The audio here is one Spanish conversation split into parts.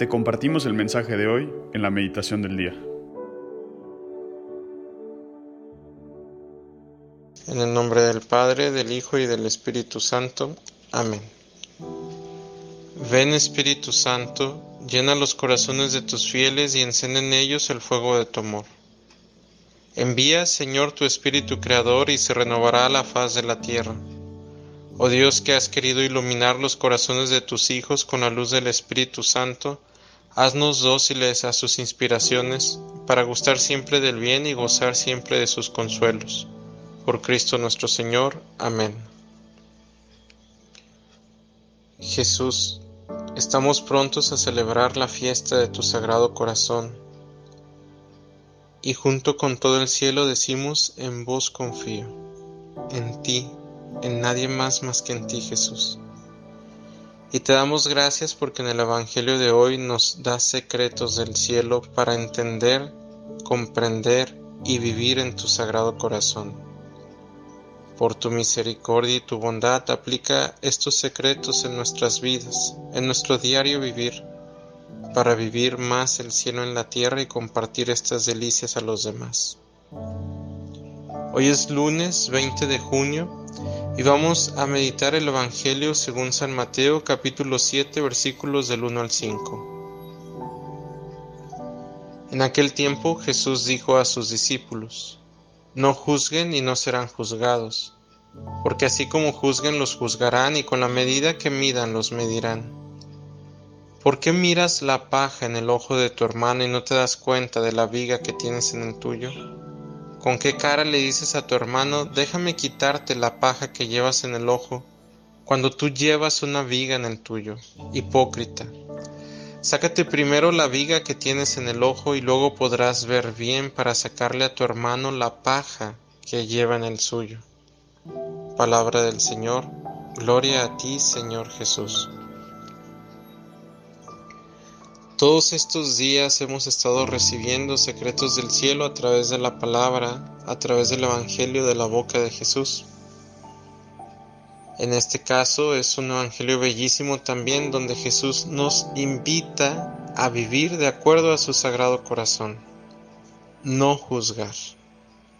Te compartimos el mensaje de hoy en la meditación del día. En el nombre del Padre, del Hijo y del Espíritu Santo. Amén. Ven Espíritu Santo, llena los corazones de tus fieles y encende en ellos el fuego de tu amor. Envía, Señor, tu Espíritu Creador y se renovará la faz de la tierra. Oh Dios que has querido iluminar los corazones de tus hijos con la luz del Espíritu Santo, Haznos dóciles a sus inspiraciones, para gustar siempre del bien y gozar siempre de sus consuelos. Por Cristo nuestro Señor. Amén. Jesús, estamos prontos a celebrar la fiesta de tu Sagrado Corazón, y junto con todo el cielo decimos en vos confío, en ti, en nadie más más que en ti, Jesús. Y te damos gracias porque en el Evangelio de hoy nos da secretos del cielo para entender, comprender y vivir en tu sagrado corazón. Por tu misericordia y tu bondad aplica estos secretos en nuestras vidas, en nuestro diario vivir, para vivir más el cielo en la tierra y compartir estas delicias a los demás. Hoy es lunes 20 de junio y vamos a meditar el Evangelio según San Mateo capítulo 7 versículos del 1 al 5. En aquel tiempo Jesús dijo a sus discípulos, No juzguen y no serán juzgados, porque así como juzguen los juzgarán y con la medida que midan los medirán. ¿Por qué miras la paja en el ojo de tu hermano y no te das cuenta de la viga que tienes en el tuyo? ¿Con qué cara le dices a tu hermano, déjame quitarte la paja que llevas en el ojo, cuando tú llevas una viga en el tuyo? Hipócrita. Sácate primero la viga que tienes en el ojo y luego podrás ver bien para sacarle a tu hermano la paja que lleva en el suyo. Palabra del Señor. Gloria a ti, Señor Jesús. Todos estos días hemos estado recibiendo secretos del cielo a través de la palabra, a través del Evangelio de la boca de Jesús. En este caso es un Evangelio bellísimo también donde Jesús nos invita a vivir de acuerdo a su sagrado corazón. No juzgar,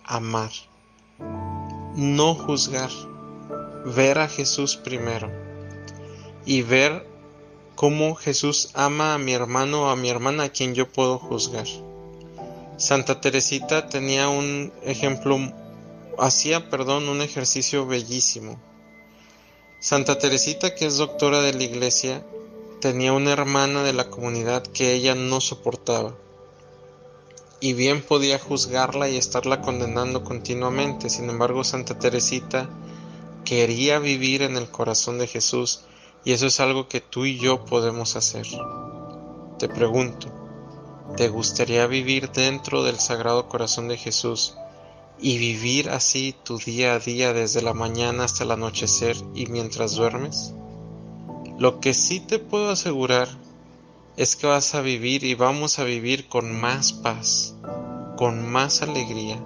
amar. No juzgar, ver a Jesús primero y ver cómo Jesús ama a mi hermano o a mi hermana a quien yo puedo juzgar. Santa Teresita tenía un ejemplo, hacía, perdón, un ejercicio bellísimo. Santa Teresita, que es doctora de la iglesia, tenía una hermana de la comunidad que ella no soportaba. Y bien podía juzgarla y estarla condenando continuamente. Sin embargo, Santa Teresita quería vivir en el corazón de Jesús y eso es algo que tú y yo podemos hacer. Te pregunto, ¿te gustaría vivir dentro del Sagrado Corazón de Jesús y vivir así tu día a día desde la mañana hasta el anochecer y mientras duermes? Lo que sí te puedo asegurar es que vas a vivir y vamos a vivir con más paz, con más alegría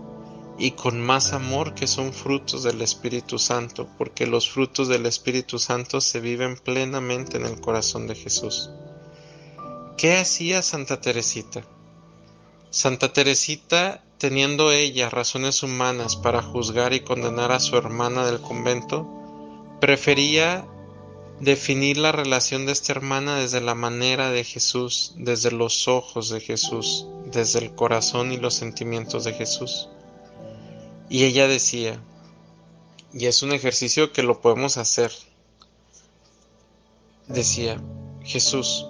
y con más amor que son frutos del Espíritu Santo, porque los frutos del Espíritu Santo se viven plenamente en el corazón de Jesús. ¿Qué hacía Santa Teresita? Santa Teresita, teniendo ella razones humanas para juzgar y condenar a su hermana del convento, prefería definir la relación de esta hermana desde la manera de Jesús, desde los ojos de Jesús, desde el corazón y los sentimientos de Jesús. Y ella decía, y es un ejercicio que lo podemos hacer, decía, Jesús,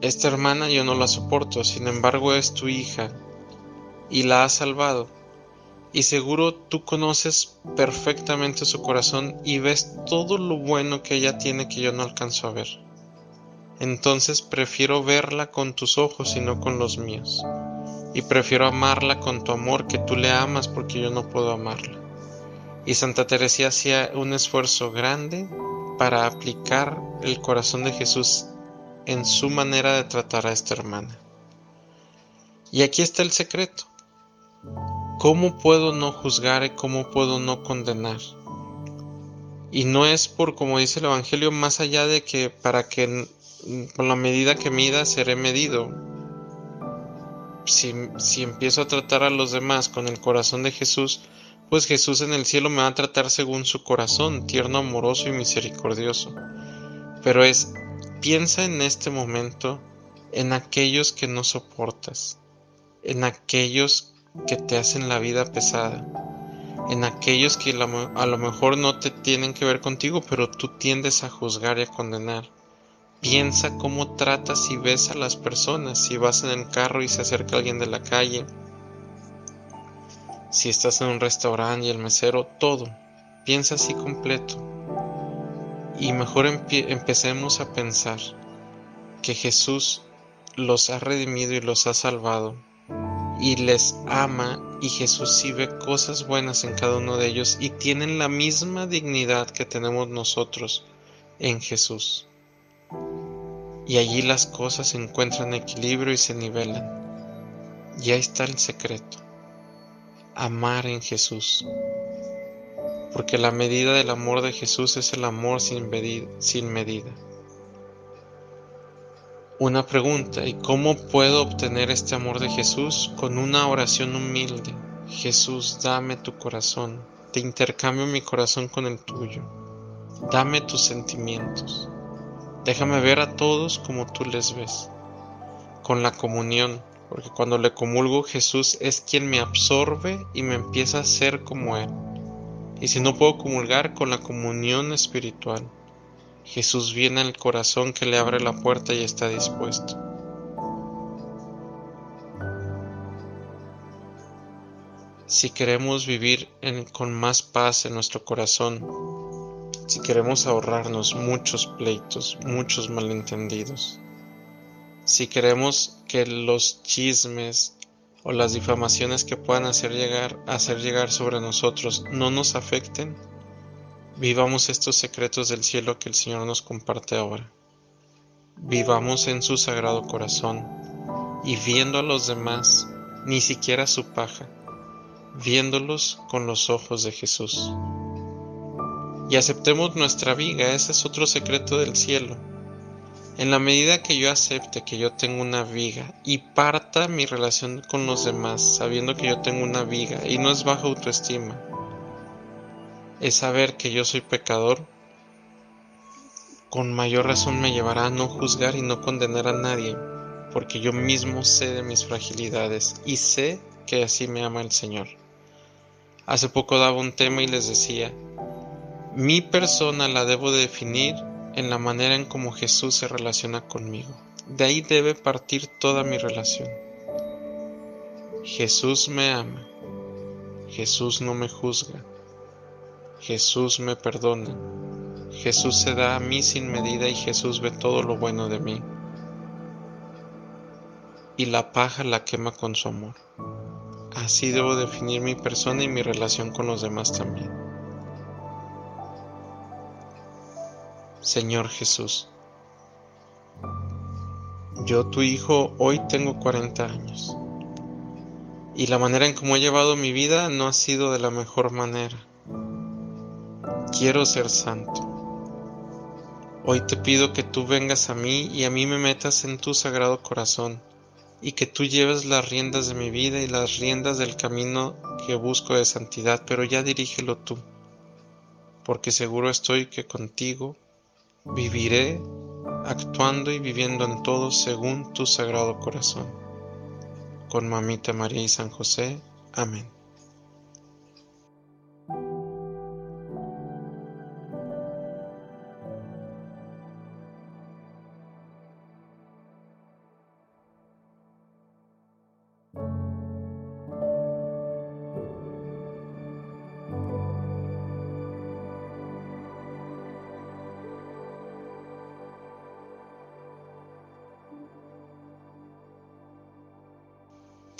esta hermana yo no la soporto, sin embargo es tu hija, y la has salvado, y seguro tú conoces perfectamente su corazón y ves todo lo bueno que ella tiene que yo no alcanzo a ver. Entonces prefiero verla con tus ojos y no con los míos y prefiero amarla con tu amor que tú le amas porque yo no puedo amarla. Y Santa Teresa hacía un esfuerzo grande para aplicar el corazón de Jesús en su manera de tratar a esta hermana. Y aquí está el secreto. ¿Cómo puedo no juzgar y cómo puedo no condenar? Y no es por, como dice el Evangelio, más allá de que para que con la medida que mida seré medido. Si, empiezo a tratar a los demás con el corazón de Jesús, pues Jesús en el cielo me va a tratar según su corazón, tierno, amoroso y misericordioso. Pero es, piensa en este momento en aquellos que no soportas, en aquellos que te hacen la vida pesada, en aquellos que a lo mejor no te tienen que ver contigo, pero tú tiendes a juzgar y a condenar. Piensa cómo tratas y ves a las personas, si vas en el carro y se acerca alguien de la calle, si estás en un restaurante y el mesero, todo. Piensa así completo. Y mejor empecemos a pensar que Jesús los ha redimido y los ha salvado y les ama y Jesús sí ve cosas buenas en cada uno de ellos y tienen la misma dignidad que tenemos nosotros en Jesús. Y allí las cosas encuentran equilibrio y se nivelan. Y ahí está el secreto. Amar en Jesús. Porque la medida del amor de Jesús es el amor sin medida. Sin medida. Una pregunta, ¿y cómo puedo obtener este amor de Jesús? Con una oración humilde. Jesús, dame tu corazón, te intercambio mi corazón con el tuyo. Dame tus sentimientos. Déjame ver a todos como tú les ves. Con la comunión, porque cuando le comulgo Jesús es quien me absorbe y me empieza a ser como Él. Y si no puedo comulgar con la comunión espiritual, Jesús viene al corazón que le abre la puerta y está dispuesto. Si queremos vivir con más paz en nuestro corazón, si queremos ahorrarnos muchos pleitos, muchos malentendidos, si queremos que los chismes o las difamaciones que puedan hacer llegar, hacer llegar sobre nosotros no nos afecten, Vivamos estos secretos del cielo que el Señor nos comparte ahora. Vivamos en su sagrado corazón y viendo a los demás, ni siquiera su paja, viéndolos con los ojos de Jesús. Y aceptemos nuestra viga, ese es otro secreto del cielo. En la medida que yo acepte que yo tengo una viga y parta mi relación con los demás sabiendo que yo tengo una viga y no es baja autoestima, es saber que yo soy pecador, con mayor razón me llevará a no juzgar y no condenar a nadie, porque yo mismo sé de mis fragilidades y sé que así me ama el Señor. Hace poco daba un tema y les decía, mi persona la debo definir en la manera en cómo Jesús se relaciona conmigo. De ahí debe partir toda mi relación. Jesús me ama. Jesús no me juzga. Jesús me perdona. Jesús se da a mí sin medida y Jesús ve todo lo bueno de mí. Y la paja la quema con su amor. Así debo definir mi persona y mi relación con los demás también. Señor Jesús, yo tu hijo hoy tengo 40 años y la manera en cómo he llevado mi vida no ha sido de la mejor manera. Quiero ser santo. Hoy te pido que tú vengas a mí y a mí me metas en tu sagrado corazón y que tú lleves las riendas de mi vida y las riendas del camino que busco de santidad, pero ya dirígelo tú, porque seguro estoy que contigo viviré actuando y viviendo en todo según tu sagrado corazón. Con mamita María y San José. Amén.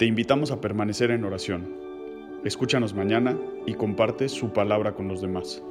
Te invitamos a permanecer en oración. Escúchanos mañana y comparte su palabra con los demás.